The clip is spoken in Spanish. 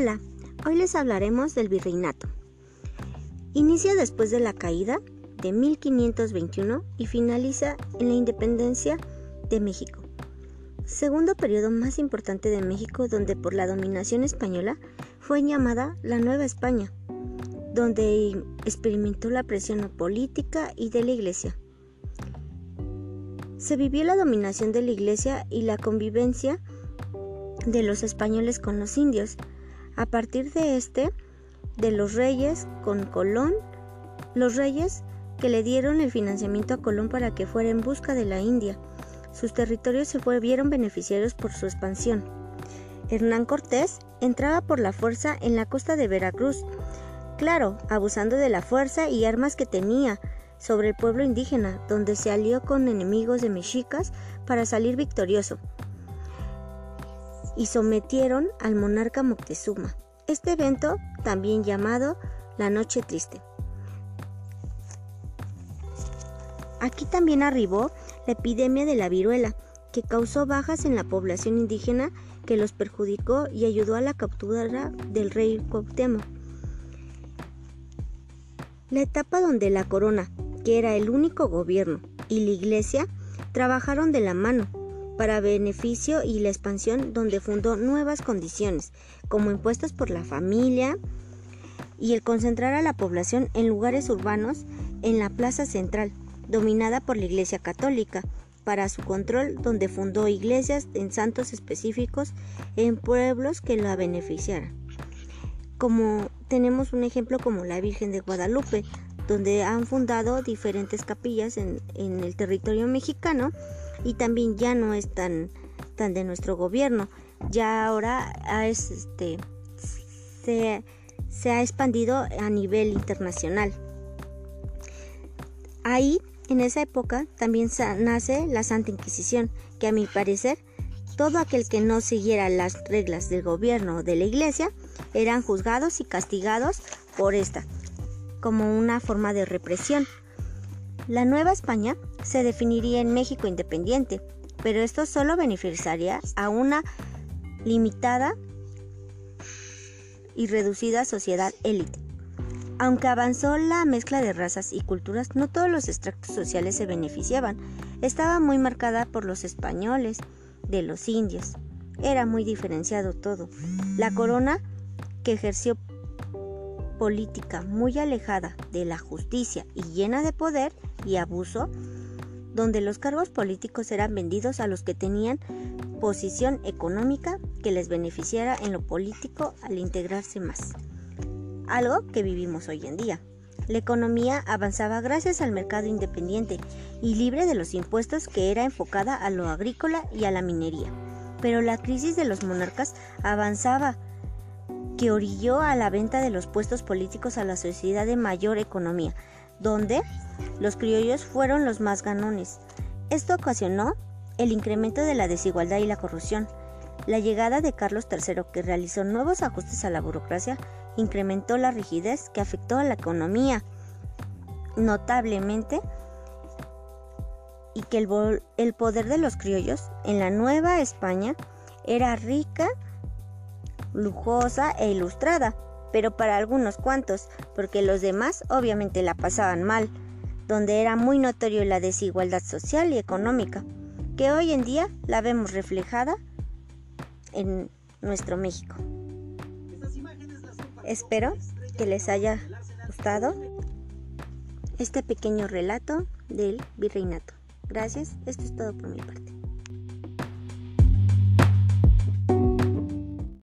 Hola, hoy les hablaremos del virreinato. Inicia después de la caída de 1521 y finaliza en la independencia de México. Segundo periodo más importante de México donde por la dominación española fue llamada la Nueva España, donde experimentó la presión política y de la Iglesia. Se vivió la dominación de la Iglesia y la convivencia de los españoles con los indios, a partir de este, de los reyes con Colón, los reyes que le dieron el financiamiento a Colón para que fuera en busca de la India. Sus territorios se vieron beneficiarios por su expansión. Hernán Cortés entraba por la fuerza en la costa de Veracruz, claro, abusando de la fuerza y armas que tenía sobre el pueblo indígena, donde se alió con enemigos de mexicas para salir victorioso y sometieron al monarca Moctezuma. Este evento, también llamado la Noche Triste. Aquí también arribó la epidemia de la viruela, que causó bajas en la población indígena que los perjudicó y ayudó a la captura del rey Cuauhtémoc. La etapa donde la corona, que era el único gobierno, y la iglesia trabajaron de la mano, para beneficio y la expansión donde fundó nuevas condiciones, como impuestos por la familia y el concentrar a la población en lugares urbanos en la plaza central, dominada por la Iglesia Católica, para su control, donde fundó iglesias en santos específicos en pueblos que la beneficiaran. Como tenemos un ejemplo como la Virgen de Guadalupe, donde han fundado diferentes capillas en el territorio mexicano y también ya no es tan, tan de nuestro gobierno. Ya ahora es, este, se, se ha expandido a nivel internacional. Ahí, en esa época, también nace la Santa Inquisición, que a mi parecer, todo aquel que no siguiera las reglas del gobierno o de la iglesia eran juzgados y castigados por esta, como una forma de represión. La Nueva España se definiría en México independiente, pero esto solo beneficiaría a una limitada y reducida sociedad élite. Aunque avanzó la mezcla de razas y culturas, no todos los extractos sociales se beneficiaban. Estaba muy marcada por los españoles, de los indios. Era muy diferenciado todo. La corona, que ejerció política muy alejada de la justicia y llena de poder y abuso, donde los cargos políticos eran vendidos a los que tenían posición económica que les beneficiara en lo político al integrarse más. Algo que vivimos hoy en día. La economía avanzaba gracias al mercado independiente y libre de los impuestos que era enfocada a lo agrícola y a la minería. Pero la crisis de los monarcas avanzaba que orilló a la venta de los puestos políticos a la sociedad de mayor economía, donde los criollos fueron los más ganones. Esto ocasionó el incremento de la desigualdad y la corrupción. La llegada de Carlos III, que realizó nuevos ajustes a la burocracia, incrementó la rigidez que afectó a la economía notablemente y que el, el poder de los criollos en la Nueva España era rica lujosa e ilustrada, pero para algunos cuantos, porque los demás obviamente la pasaban mal, donde era muy notorio la desigualdad social y económica, que hoy en día la vemos reflejada en nuestro México. Espero que les haya gustado este pequeño relato del virreinato. Gracias, esto es todo por mi parte.